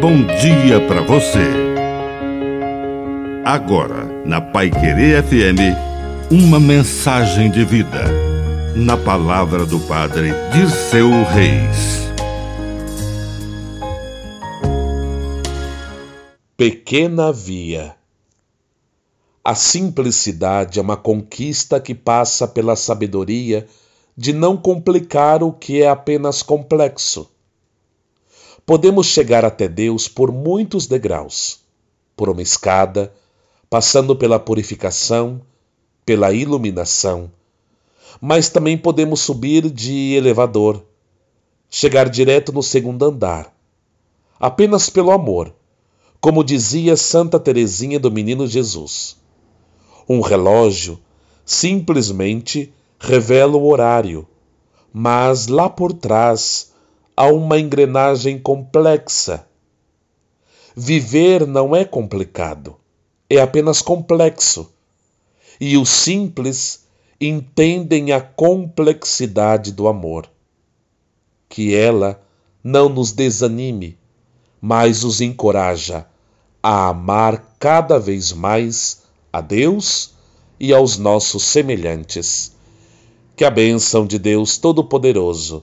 bom dia para você. Agora, na Pai Querer FM, uma mensagem de vida. Na palavra do Padre Dirceu Reis. Pequena Via. A simplicidade é uma conquista que passa pela sabedoria de não complicar o que é apenas complexo podemos chegar até Deus por muitos degraus, por uma escada, passando pela purificação, pela iluminação, mas também podemos subir de elevador, chegar direto no segundo andar, apenas pelo amor, como dizia Santa Teresinha do Menino Jesus. Um relógio simplesmente revela o horário, mas lá por trás há uma engrenagem complexa. Viver não é complicado, é apenas complexo. E os simples entendem a complexidade do amor. Que ela não nos desanime, mas os encoraja a amar cada vez mais a Deus e aos nossos semelhantes. Que a bênção de Deus Todo-Poderoso